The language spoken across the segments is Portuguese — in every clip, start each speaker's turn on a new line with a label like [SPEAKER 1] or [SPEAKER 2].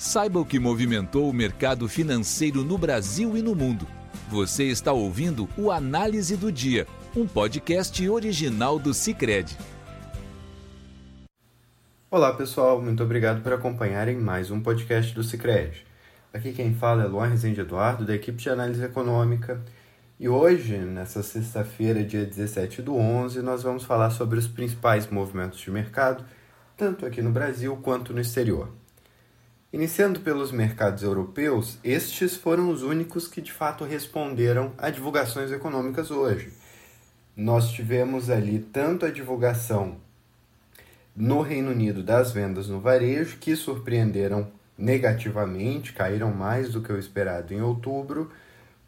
[SPEAKER 1] Saiba o que movimentou o mercado financeiro no Brasil e no mundo. Você está ouvindo o Análise do Dia, um podcast original do Cicred.
[SPEAKER 2] Olá pessoal, muito obrigado por acompanharem mais um podcast do Cicred. Aqui quem fala é Luan Rezende Eduardo, da equipe de análise econômica. E hoje, nessa sexta-feira, dia 17 do 11, nós vamos falar sobre os principais movimentos de mercado, tanto aqui no Brasil quanto no exterior. Iniciando pelos mercados europeus, estes foram os únicos que de fato responderam a divulgações econômicas hoje. Nós tivemos ali tanto a divulgação no Reino Unido das vendas no varejo, que surpreenderam negativamente, caíram mais do que o esperado em outubro,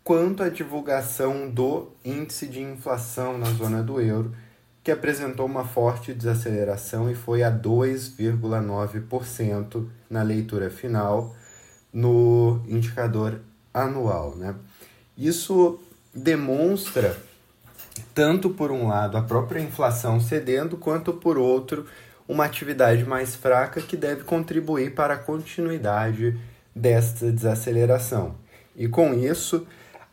[SPEAKER 2] quanto a divulgação do índice de inflação na zona do euro, que apresentou uma forte desaceleração e foi a 2,9% na leitura final no indicador anual. Né? Isso demonstra, tanto por um lado, a própria inflação cedendo, quanto por outro, uma atividade mais fraca que deve contribuir para a continuidade desta desaceleração. E com isso,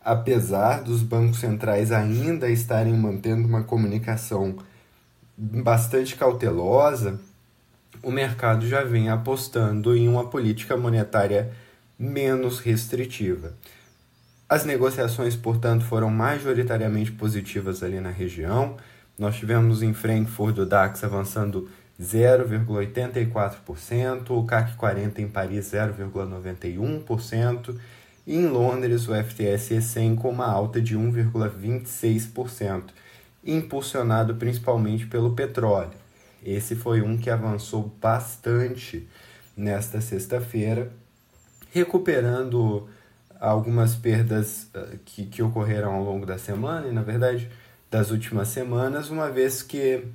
[SPEAKER 2] apesar dos bancos centrais ainda estarem mantendo uma comunicação bastante cautelosa, o mercado já vem apostando em uma política monetária menos restritiva. As negociações, portanto, foram majoritariamente positivas ali na região. Nós tivemos em Frankfurt o DAX avançando 0,84%, o CAC 40 em Paris 0,91%, e em Londres o FTSE 100 com uma alta de 1,26%, impulsionado principalmente pelo petróleo. Esse foi um que avançou bastante nesta sexta-feira, recuperando algumas perdas uh, que, que ocorreram ao longo da semana e, na verdade, das últimas semanas, uma vez que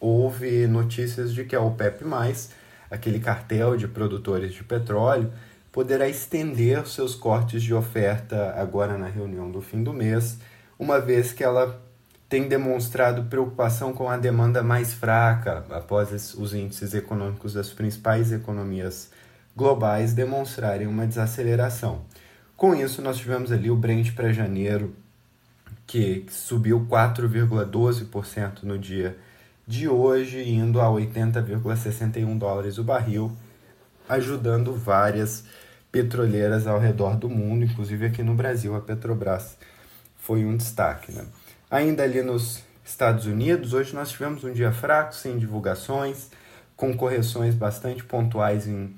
[SPEAKER 2] houve notícias de que a OPEP, aquele cartel de produtores de petróleo, poderá estender seus cortes de oferta agora na reunião do fim do mês, uma vez que ela tem demonstrado preocupação com a demanda mais fraca após os índices econômicos das principais economias globais demonstrarem uma desaceleração. Com isso, nós tivemos ali o Brent para janeiro, que subiu 4,12% no dia de hoje, indo a 80,61 dólares o barril, ajudando várias petroleiras ao redor do mundo, inclusive aqui no Brasil, a Petrobras foi um destaque. Né? Ainda ali nos Estados Unidos, hoje nós tivemos um dia fraco, sem divulgações, com correções bastante pontuais em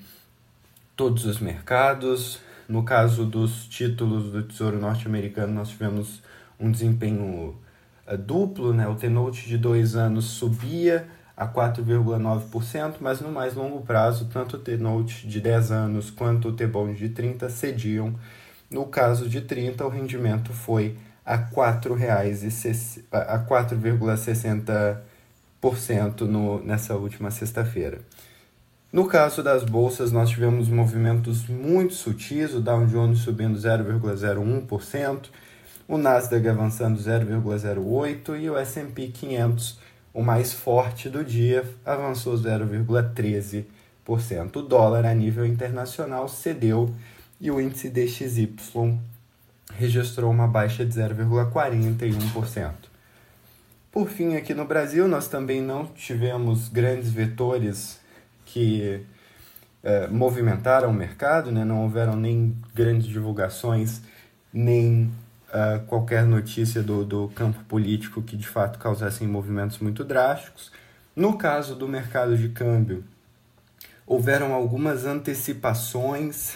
[SPEAKER 2] todos os mercados. No caso dos títulos do Tesouro Norte-Americano, nós tivemos um desempenho uh, duplo, né? o T-Note de dois anos subia, a 4,9%, mas no mais longo prazo, tanto o T-Note de 10 anos quanto o T-Bond de 30 cediam. No caso de 30, o rendimento foi a R$ 4,60% no, nessa última sexta-feira. No caso das bolsas, nós tivemos movimentos muito sutis, o Dow Jones subindo 0,01%, o Nasdaq avançando 0,08% e o S&P 500 o mais forte do dia, avançou 0,13%. O dólar a nível internacional cedeu e o índice DXY registrou uma baixa de 0,41%. Por fim, aqui no Brasil, nós também não tivemos grandes vetores que eh, movimentaram o mercado, né? não houveram nem grandes divulgações, nem qualquer notícia do, do campo político que de fato causassem movimentos muito drásticos. No caso do mercado de câmbio, houveram algumas antecipações,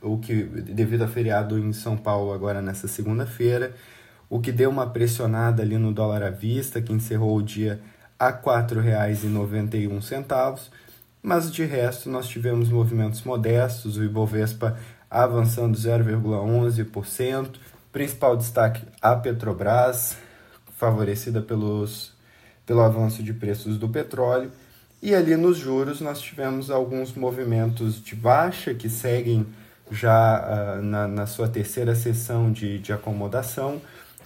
[SPEAKER 2] o que devido a feriado em São Paulo agora nessa segunda-feira, o que deu uma pressionada ali no dólar à vista, que encerrou o dia a R$ 4,91, mas de resto nós tivemos movimentos modestos, o Ibovespa avançando 0,11%, Principal destaque a Petrobras, favorecida pelos, pelo avanço de preços do petróleo. E ali nos juros nós tivemos alguns movimentos de baixa que seguem já uh, na, na sua terceira sessão de, de acomodação.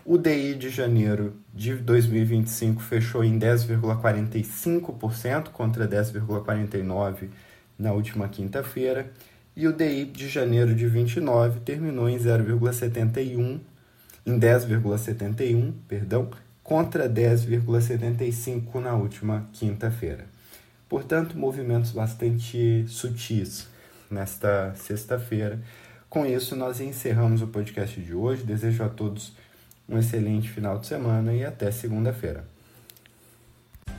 [SPEAKER 2] O DI de janeiro de 2025 fechou em 10,45% contra 10,49% na última quinta-feira. E o DI de janeiro de 29 terminou em 0,71 em 10,71, perdão, contra 10,75 na última quinta-feira. Portanto, movimentos bastante sutis nesta sexta-feira. Com isso, nós encerramos o podcast de hoje. Desejo a todos um excelente final de semana e até segunda-feira.